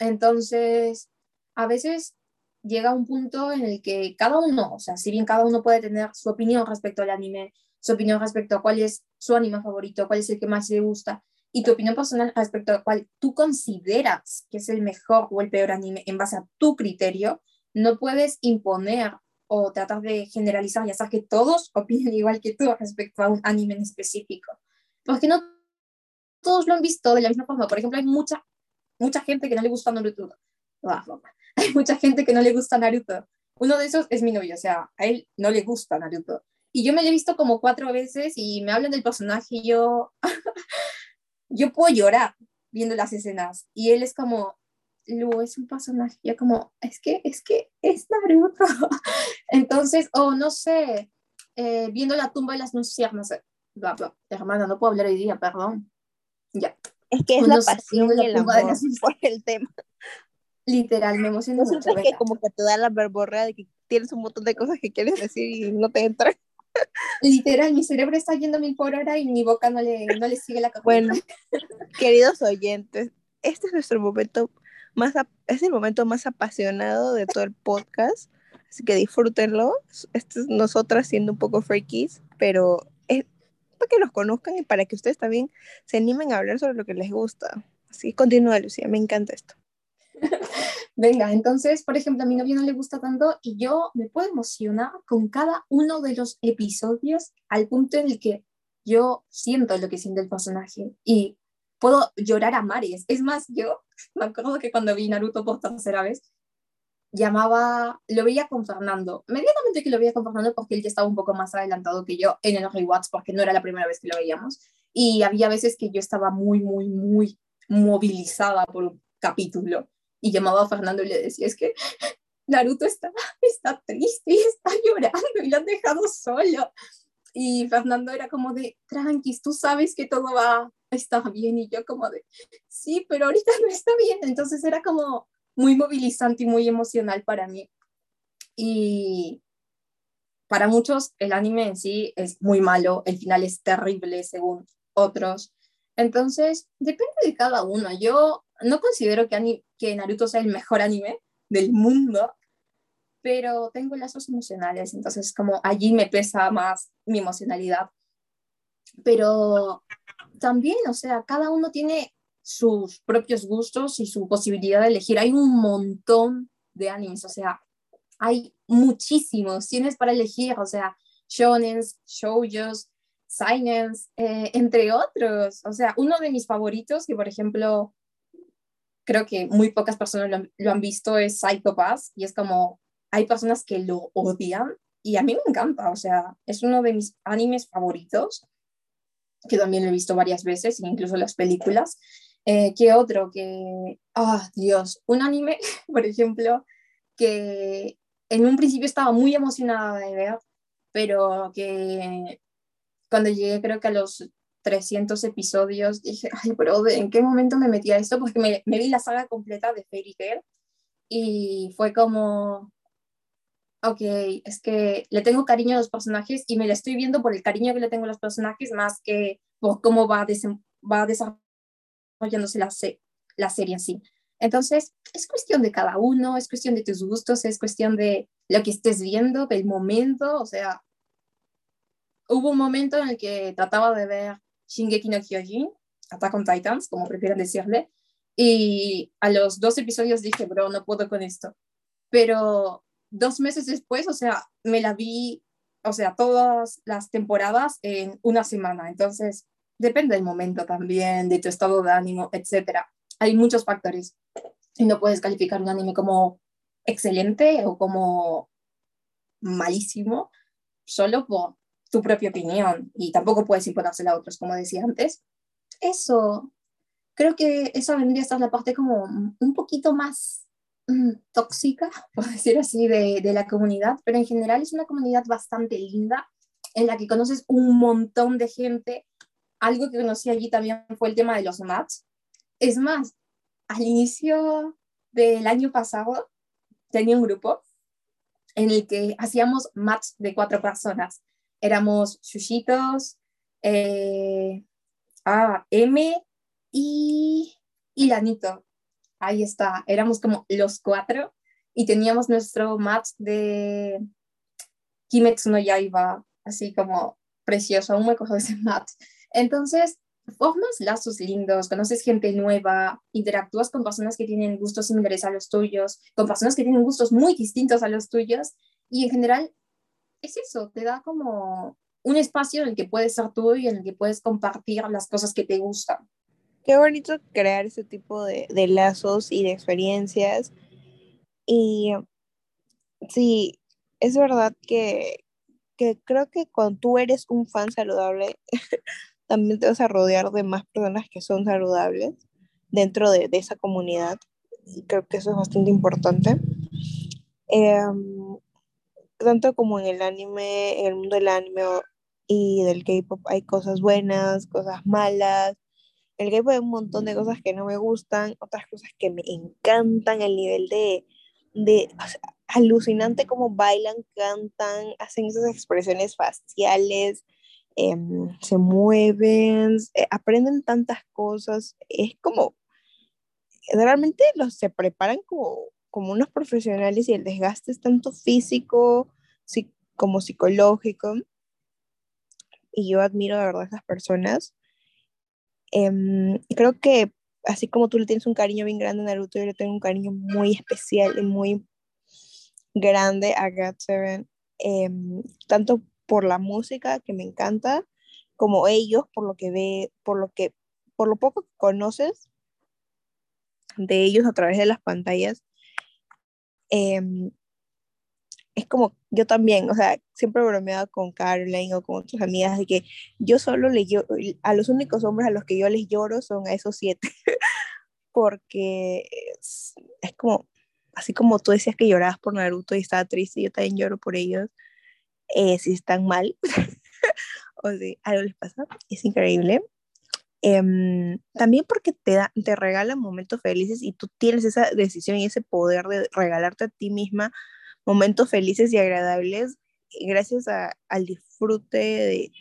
Entonces, a veces llega un punto en el que cada uno, o sea, si bien cada uno puede tener su opinión respecto al anime, su opinión respecto a cuál es su anime favorito, cuál es el que más le gusta, y tu opinión personal respecto a cuál tú consideras que es el mejor o el peor anime en base a tu criterio, no puedes imponer o tratar de generalizar y hacer que todos <laughs> opinen igual que tú respecto a un anime en específico. Porque no todos lo han visto de la misma forma. Por ejemplo, hay mucha, mucha gente que no le gusta Naruto. <laughs> Hay mucha gente que no le gusta Naruto. Uno de esos es mi novio, o sea, a él no le gusta Naruto. Y yo me lo he visto como cuatro veces y me hablan del personaje y yo, <laughs> yo puedo llorar viendo las escenas. Y él es como, Lu, es un personaje. Como, es que, es que es Naruto. <laughs> Entonces, o oh, no sé, eh, viendo la tumba de las luciérnagas, bla, bla. Hermana, no puedo hablar hoy día, perdón. Ya. Es que es la pasión y el amor por el tema. Literal, me emociona mucho. Es que como que te da la verborrea de que tienes un montón de cosas que quieres decir y no te entra. Literal, mi cerebro está yendo mil por hora y mi boca no le, no le sigue la cabeza. Bueno, <laughs> queridos oyentes, este es nuestro momento más, es el momento más apasionado de todo el podcast, así que disfrútenlo. Esto es nosotras siendo un poco freakies, pero para que nos conozcan y para que ustedes también se animen a hablar sobre lo que les gusta. Así, continúa, Lucía, me encanta esto. <laughs> Venga, entonces, por ejemplo, a mi novio no le gusta tanto y yo me puedo emocionar con cada uno de los episodios al punto en el que yo siento lo que siente el personaje y puedo llorar a mares. Es más, yo <laughs> me acuerdo que cuando vi Naruto por tercera vez, llamaba, lo veía con Fernando. Medianamente que lo veía con Fernando porque él ya estaba un poco más adelantado que yo en el rewatch porque no era la primera vez que lo veíamos. Y había veces que yo estaba muy, muy, muy movilizada por un capítulo y llamaba a Fernando y le decía, es que Naruto está, <laughs> está triste y está llorando y lo han dejado solo. Y Fernando era como de, tranquis, tú sabes que todo va a estar bien. Y yo como de, sí, pero ahorita no está bien. Entonces era como muy movilizante y muy emocional para mí. Y para muchos el anime en sí es muy malo, el final es terrible según otros. Entonces, depende de cada uno. Yo no considero que, que Naruto sea el mejor anime del mundo, pero tengo lazos emocionales, entonces como allí me pesa más mi emocionalidad. Pero también, o sea, cada uno tiene sus propios gustos y su posibilidad de elegir. Hay un montón de animes, o sea, hay muchísimos, tienes para elegir, o sea, shonens, shoujos, seinens, eh, entre otros. O sea, uno de mis favoritos, que por ejemplo creo que muy pocas personas lo, han visto, es Psycho Pass, y es como, hay personas que lo odian, y a mí me encanta, o sea, es uno de mis animes favoritos, que también lo he visto varias veces, incluso las películas. Eh, ¿Qué otro? Que, ah, Dios, un anime, <laughs> por ejemplo, que en un principio estaba muy emocionada de ver, pero que cuando llegué creo que a los 300 episodios, dije, ay, pero ¿en qué momento me metí a esto? Porque me, me vi la saga completa de Fairy Tail y fue como, ok, es que le tengo cariño a los personajes y me la estoy viendo por el cariño que le tengo a los personajes más que por cómo va, va desarrollándose la, la serie en sí. Entonces, es cuestión de cada uno, es cuestión de tus gustos, es cuestión de lo que estés viendo, del momento, o sea, hubo un momento en el que trataba de ver Shingeki no Kyojin, Attack on Titans, como prefieran decirle, y a los dos episodios dije, bro, no puedo con esto. Pero dos meses después, o sea, me la vi, o sea, todas las temporadas en una semana. Entonces, depende del momento también, de tu estado de ánimo, etcétera. Hay muchos factores y no puedes calificar un anime como excelente o como malísimo solo por tu propia opinión y tampoco puedes imponérsela a otros, como decía antes. Eso, creo que eso vendría a ser la parte como un poquito más mm, tóxica, <laughs> por decir así, de, la comunidad, pero en general es una comunidad bastante linda en la que conoces un montón de gente. Algo que conocí allí también fue el tema de los mats. Es más, al inicio del año pasado tenía un grupo en el que hacíamos mats de cuatro personas éramos Shushitos, eh, ah, M y, y Lanito. Ahí está, éramos como los cuatro y teníamos nuestro match de Kimetsu no Yaiba, así como precioso, aún me cojo ese match. Entonces, formas lazos lindos, conoces gente nueva, interactúas con personas que tienen gustos similares a los tuyos, con personas que tienen gustos muy distintos a los tuyos y en general es eso, te da como un espacio en el que puedes ser tú y en el que puedes compartir las cosas que te gustan. Qué bonito crear ese tipo de, lazos y de experiencias. Y sí, es verdad que, creo que cuando tú eres un fan saludable, <laughs> también te vas a rodear de más personas que son saludables dentro de, esa comunidad. Y creo que eso es bastante importante. Em, tanto como en el anime, en el mundo del anime y del K-pop hay cosas buenas, cosas malas. El K-pop hay un montón de cosas que no me gustan, otras cosas que me encantan, el nivel de, de alucinante como bailan, cantan, hacen esas expresiones faciales, em, se mueven, eh, aprenden tantas cosas. Es como, realmente los se preparan como como unos profesionales y el desgaste es tanto físico como psicológico. Y yo admiro de verdad a esas personas. Em, creo que así como tú le tienes un cariño bien grande a Naruto, yo le tengo un cariño muy especial y muy grande a GOT7, em, tanto por la música que me encanta, como ellos, por lo que ve, por lo que, por lo poco que conoces de ellos a través de las pantallas, Em, es como yo también, o sea, siempre he bromeado con Caroline o con otras amigas de que yo solo le lloro, a los únicos hombres a los que yo les lloro son a esos siete, <laughs> porque es, como, así como tú decías que llorabas por Naruto y estaba triste, yo también lloro por ellos, eh, si están mal, <laughs> o si algo les pasa, es increíble. Em, también porque te, da, te regalan momentos felices y tú tienes esa decisión y ese poder de regalarte a ti misma momentos felices y agradables gracias al disfrute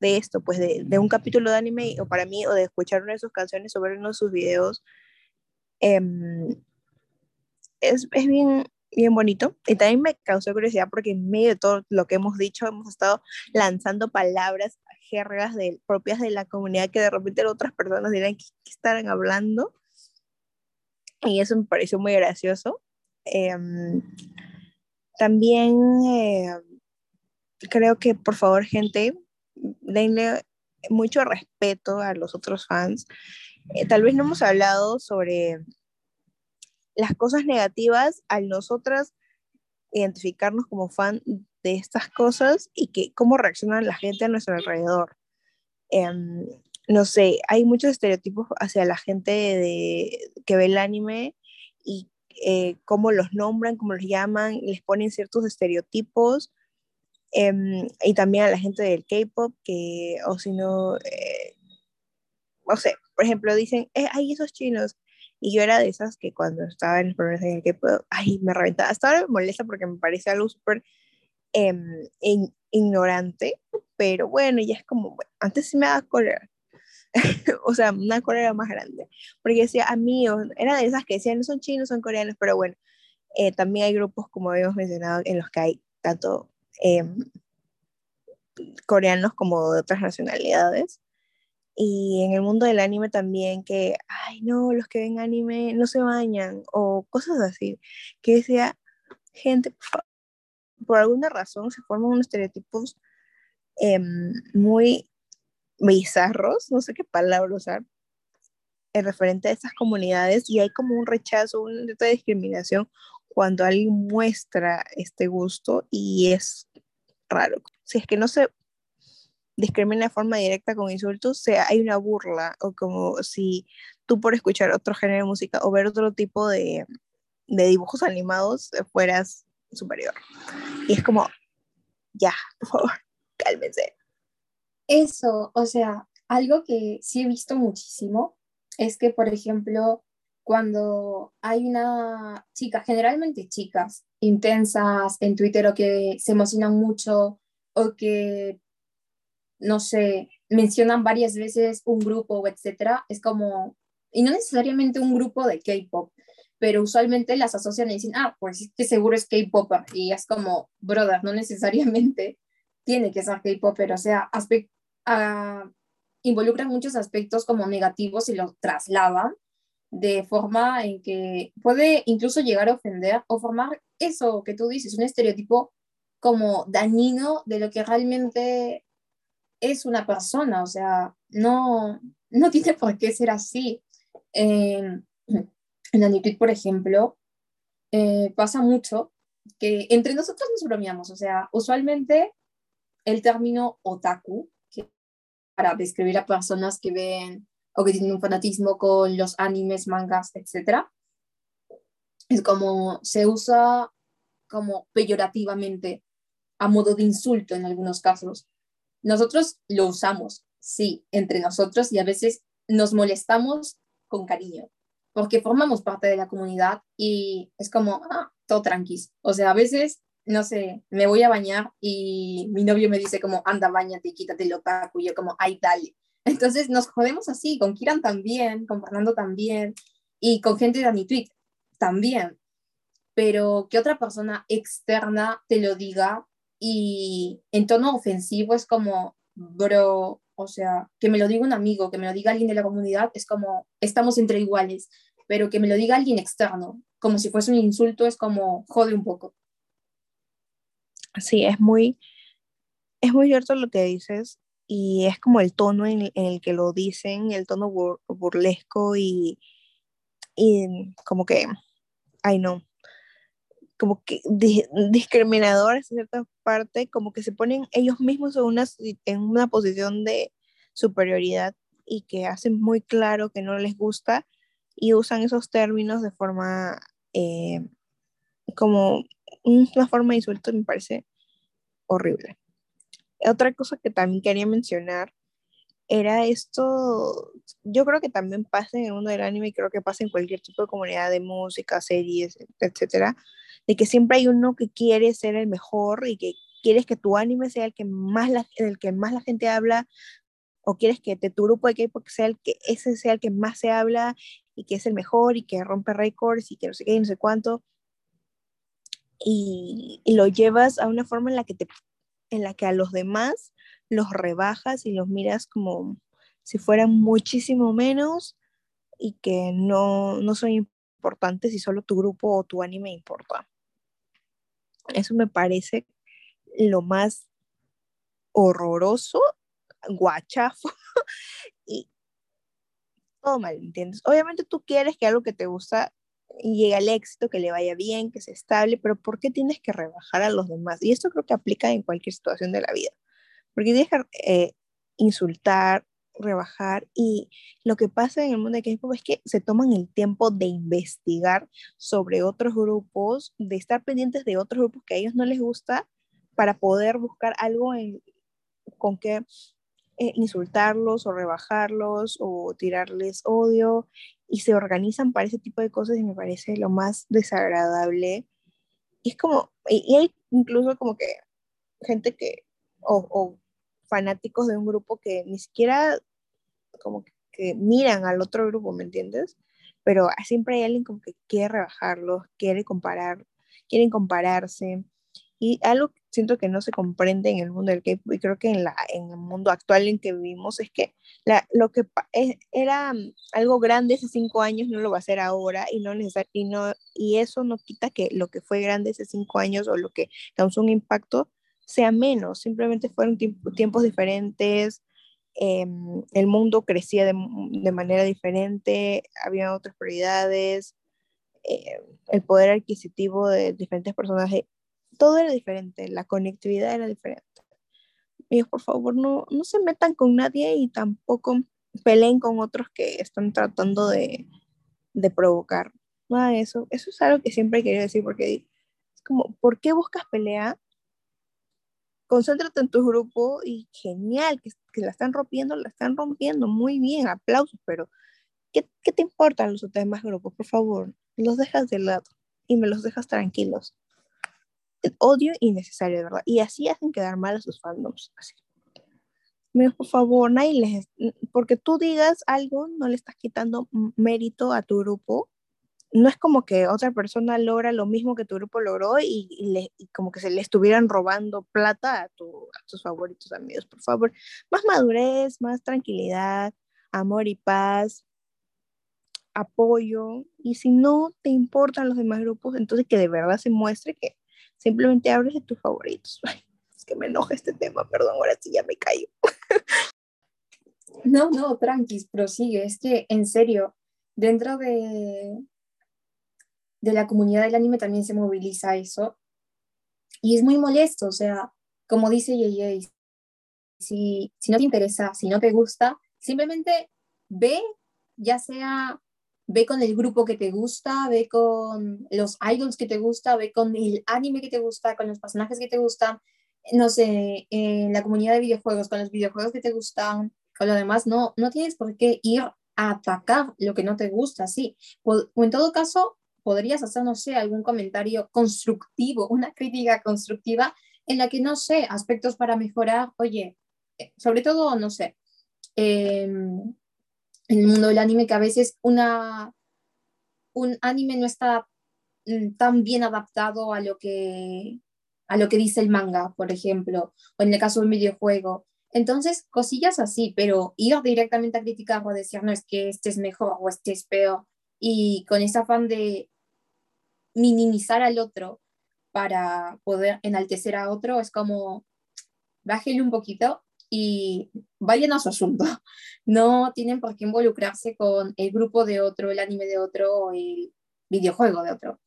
de, esto, pues de, de, un capítulo de anime o para mí o de escuchar una de sus canciones o ver uno de sus videos. Em, es, es bien, bien bonito. Y también me causó curiosidad porque en medio de todo lo que hemos dicho, hemos estado lanzando palabras jergas de, propias de la comunidad que de repente otras personas dirán que, estarán hablando. Y eso me pareció muy gracioso. Em, también em, creo que por favor gente, denle mucho respeto a los otros fans. Eh, tal vez no hemos hablado sobre las cosas negativas al nosotras identificarnos como fan de estas cosas y que cómo reacciona la gente a nuestro alrededor. Em, no sé, hay muchos estereotipos hacia la gente de, que ve el anime y eh, cómo los nombran, cómo los llaman, les ponen ciertos estereotipos. Em, y también a la gente del K-pop, que, o si no, eh, no sé, por ejemplo, dicen, eh, hay esos chinos. Y yo era de esas que cuando estaba en el primer en el K-pop, ay, me reventaba. Hasta ahora me molesta porque me parece algo súper Em, ignorante, pero bueno, ya es como, bueno, antes sí me daba cólera, <laughs> o sea, una cólera más grande, porque decía, amigos, era de esas que decían, no son chinos, son coreanos, pero bueno, eh, también hay grupos, como habíamos mencionado, en los que hay tanto em, coreanos como de otras nacionalidades. Y en el mundo del anime también que, ay no, los que ven anime no se bañan o cosas así. Que decía, gente, alguna razón se forman unos estereotipos em, muy bizarros, no sé qué palabra usar, en referente a estas comunidades y hay como un rechazo, una discriminación cuando alguien muestra este gusto y es raro. Si es que no se discrimina de forma directa con insultos, sea, hay una burla o como si tú por escuchar otro género de música o ver otro tipo de, de dibujos animados fueras superior. Y es como, ya, por favor, <laughs> cálmense. Eso, o sea, algo que sí he visto muchísimo es que, por ejemplo, cuando hay una chica, generalmente chicas intensas en Twitter o que se emocionan mucho o que, no sé, mencionan varias veces un grupo etcétera, es como, y no necesariamente un grupo de K-pop, pero usualmente las asocian y dicen, ah, pues es que seguro es K-pop, y es como, brother, no necesariamente <laughs> tiene que ser K-pop, o sea, uh, involucran muchos aspectos como negativos y los trasladan de forma en que puede incluso llegar a ofender o formar eso que tú dices, un estereotipo como dañino de lo que realmente es una persona, o sea, no, no tiene por qué ser así. En la por ejemplo, eh, pasa mucho que entre nosotros nos bromeamos, o sea, usualmente el término otaku, que para describir a personas que ven o que tienen un fanatismo con los animes, mangas, etc. Es como se usa como peyorativamente, a modo de insulto en algunos casos. Nosotros lo usamos, sí, entre nosotros y a veces nos molestamos con cariño, porque formamos parte de la comunidad y es como, ah, todo tranquis. O sea, a veces, no sé, me voy a bañar y mi novio me dice como, anda, bañate, quítate el otaku, y yo como, ay, dale. Entonces nos jodemos así, con Kiran también, con Fernando también, y con gente de Anitweet también. Pero que otra persona externa te lo diga y en tono ofensivo es como, bro, o sea, que me lo diga un amigo, que me lo diga alguien de la comunidad, es como, estamos entre iguales, pero que me lo diga alguien externo, como si fuese un insulto, es como, jode un poco. Sí, es muy, es muy cierto lo que dices y es como el tono en, el que lo dicen, el tono burlesco y, y como que, ay no, como que discriminador en cierta parte, como que se ponen ellos mismos en una, en una posición de superioridad y que hacen muy claro que no les gusta y usan esos términos de forma eh, como una forma de insulto me parece horrible. Otra cosa que también quería mencionar era esto, yo creo que también pasa en el mundo del anime y creo que pasa en cualquier tipo de comunidad de música, series, etcétera, de que siempre hay uno que quiere ser el mejor y que quieres que tu anime sea el que más la, el que más la gente habla o quieres que tu grupo de K-pop sea el que ese sea el que más se habla y que es el mejor y que rompe récords y que no sé qué no sé cuánto y, y, lo llevas a una forma en la que te en la que a los demás los rebajas y los miras como si fueran muchísimo menos y que no, no son importantes y solo tu grupo o tu anime importa. Eso me parece lo más horroroso, guachafo todo mal, ¿entiendes? Obviamente tú quieres que algo que te gusta llegue al éxito, que le vaya bien, que sea estable, pero ¿por qué tienes que rebajar a los demás? Y esto creo que aplica en cualquier situación de la vida, porque tienes que eh, insultar, rebajar y lo que pasa en el mundo de K-pop es que se toman el tiempo de investigar sobre otros grupos, de estar pendientes de otros grupos que a ellos no les gusta para poder buscar algo en, con que eh, insultarlos o rebajarlos o tirarles odio y se organizan para ese tipo de cosas y me parece lo más desagradable. Y es como, y, hay incluso como que gente que, o, fanáticos de un grupo que ni siquiera como que, miran al otro grupo, ¿me entiendes? Pero siempre hay alguien como que quiere rebajarlos, quiere comparar, quieren compararse. Y algo, siento que no se comprende en el mundo del K-pop y creo que en, la, en el mundo actual en que vivimos es que la, lo que era algo grande hace cinco años no lo va a ser ahora y, no y, no, y eso no quita que lo que fue grande hace cinco años o lo que causó un impacto sea menos, simplemente fueron tiempos diferentes, em, el mundo crecía de, de, manera diferente, había otras prioridades, eh, el poder adquisitivo de diferentes personas todo era diferente, la conectividad era diferente. Amigos, por favor, no, no se metan con nadie y tampoco peleen con otros que están tratando de, de provocar. Nada eso. Eso es algo que siempre he querido decir porque es como, ¿por qué buscas pelea? Concéntrate en tu grupo y genial, que, que la están rompiendo, la están rompiendo muy bien, aplausos, pero ¿qué, qué te importan los demás grupos? Por favor, los dejas de lado y me los dejas tranquilos odio innecesario, de verdad. Y así hacen quedar mal a sus fandoms. Así. por favor, nadie les, porque tú digas algo, no le estás quitando mérito a tu grupo. No es como que otra persona logra lo mismo que tu grupo logró y, le, como que se le estuvieran robando plata a tus favoritos amigos. Por favor, más madurez, más tranquilidad, amor y paz, apoyo. Y si no te importan los demás grupos, entonces que de verdad se muestre que Simplemente hables de tus favoritos. <laughs> es que me enoja este tema, perdón, ahora sí ya me callo. no, no, tranquis, prosigue. Es que, en serio, dentro de, de la comunidad del anime también se moviliza eso. Y es muy molesto, o sea, como dice Yeye, si, si no te interesa, si no te gusta, simplemente ve, ya sea ve con el grupo que te gusta, ve con los idols que te gusta, ve con el anime que te gusta, con los personajes que te gustan, no sé, en la comunidad de videojuegos, con los videojuegos que te gustan, con lo demás, no, no tienes por qué ir a atacar lo que no te gusta, sí. O, en todo caso, podrías hacer, no sé, algún comentario constructivo, <laughs> una crítica constructiva en la que, no sé, aspectos para mejorar, oye, eh, sobre todo, no sé, eh, en el mundo del anime que a veces un anime no está mm, tan bien adaptado a lo que a lo que dice el manga, por ejemplo, o en el caso de un videojuego. Entonces, cosillas así, pero ir directamente a criticar o a decir, no, es que este es mejor o este es peor, y con ese afán de minimizar al otro para poder enaltecer a otro, es como, bájele un poquito y vayan a su asunto. <laughs> No tienen por qué involucrarse con el grupo de otro, el anime de otro o el videojuego de otro.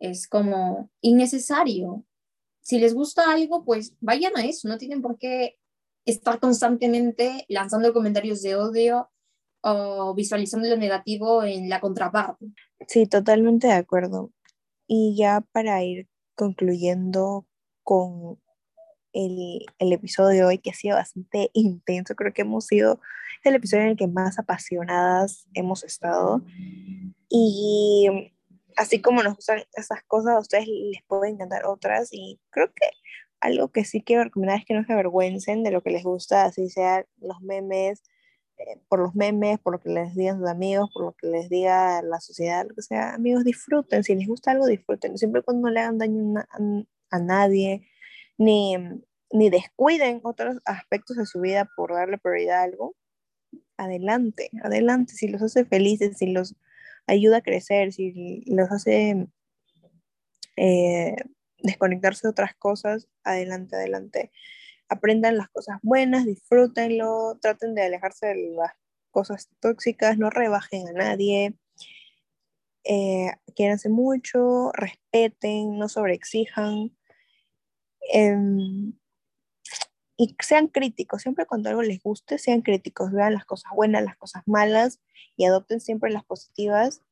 Es como innecesario. Si les gusta algo, pues vayan a eso. No tienen por qué estar constantemente lanzando comentarios de odio o visualizando lo negativo en la contraparte. Sí, totalmente de acuerdo. Y ya para ir concluyendo con el, el, episodio de hoy que ha sido bastante intenso. Creo que hemos sido el episodio en el que más apasionadas hemos estado. Y así como nos gustan esas cosas, a ustedes les pueden encantar otras. Y creo que algo que sí quiero recomendar es que no se avergüencen de lo que les gusta, así sea los memes, eh, por los memes, por lo que les digan sus amigos, por lo que les diga la sociedad, lo que sea. Amigos, disfruten. Si les gusta algo, disfruten. Siempre cuando no le hagan daño a nadie, ni, ni descuiden otros aspectos de su vida por darle prioridad a algo, adelante, adelante, si los hace felices, si los ayuda a crecer, si los hace eh, desconectarse de otras cosas, adelante, adelante. Aprendan las cosas buenas, disfrútenlo, traten de alejarse de las cosas tóxicas, no rebajen a nadie, eh, mucho, respeten, no sobreexijan. Em, y sean críticos, siempre cuando algo les guste, sean críticos, vean las cosas buenas, las cosas malas y adopten siempre las positivas.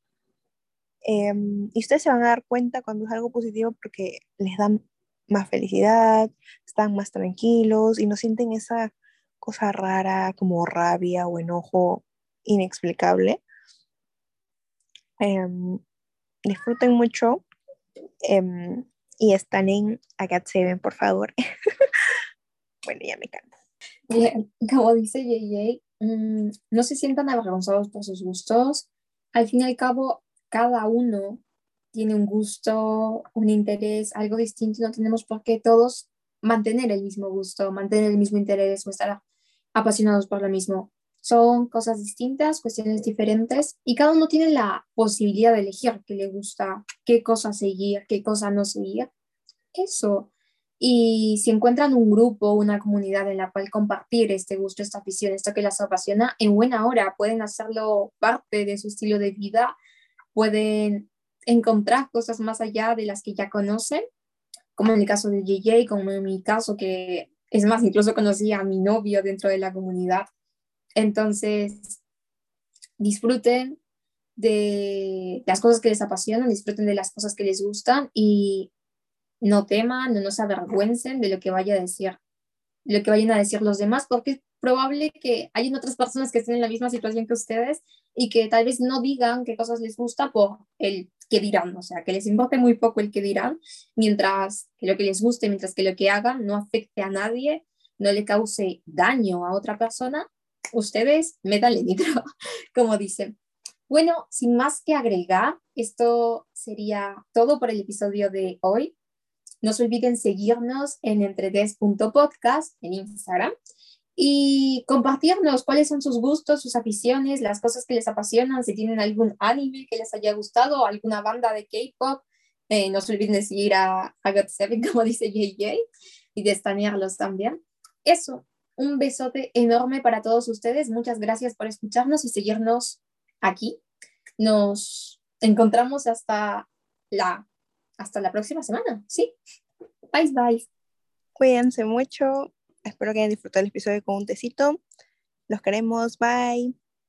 Em, y ustedes se van a dar cuenta cuando es algo positivo porque les dan más felicidad, están más tranquilos y no sienten esa cosa rara como rabia o enojo inexplicable. Em, disfruten mucho em, y están en Agat 7, por favor. <laughs> bueno, ya me canto. Como dice JJ, mm, no se sientan avergonzados por sus gustos. Al fin y al cabo, cada uno tiene un gusto, un interés, algo distinto. No tenemos por qué todos mantener el mismo gusto, mantener el mismo interés o estar apasionados por lo mismo. Son cosas distintas, cuestiones diferentes y cada uno tiene la posibilidad de elegir qué le gusta, qué cosa seguir, qué cosa no seguir. Eso. Y si encuentran un grupo, una comunidad en la cual compartir este gusto, esta afición, esto que las apasiona, en buena hora pueden hacerlo parte de su estilo de vida, pueden encontrar cosas más allá de las que ya conocen, como en el caso de JJ, como en mi caso, que es más, incluso conocí a mi novio dentro de la comunidad. Entonces, disfruten de las cosas que les apasionan, disfruten de las cosas que les gustan y no teman, no nos avergüencen de lo que vaya a decir, lo que vayan a decir los demás, porque es probable que hayan otras personas que estén en la misma situación que ustedes y que tal vez no digan qué cosas les gusta por el que dirán, o sea, que les importe muy poco el que dirán, mientras que lo que les guste, mientras que lo que hagan no afecte a nadie, no le cause daño a otra persona, ustedes métanle nitro, <laughs> como dicen. Bueno, sin más que agregar, esto sería todo por el episodio de hoy. No se olviden seguirnos en entredes.podcast en Instagram y compartirnos cuáles son sus gustos, sus aficiones, las cosas que les apasionan, si tienen algún anime que les haya gustado, alguna banda de K-pop. Eh, no se olviden de seguir a, a God7, <laughs> como dice JJ, y de estanearlos también. Eso, un besote enorme para todos ustedes. Muchas gracias por escucharnos y seguirnos aquí. Nos encontramos hasta la hasta la próxima semana. Sí. Bye, bye. Cuídense mucho. Espero que hayan disfrutado el episodio con un tecito. Los queremos. Bye.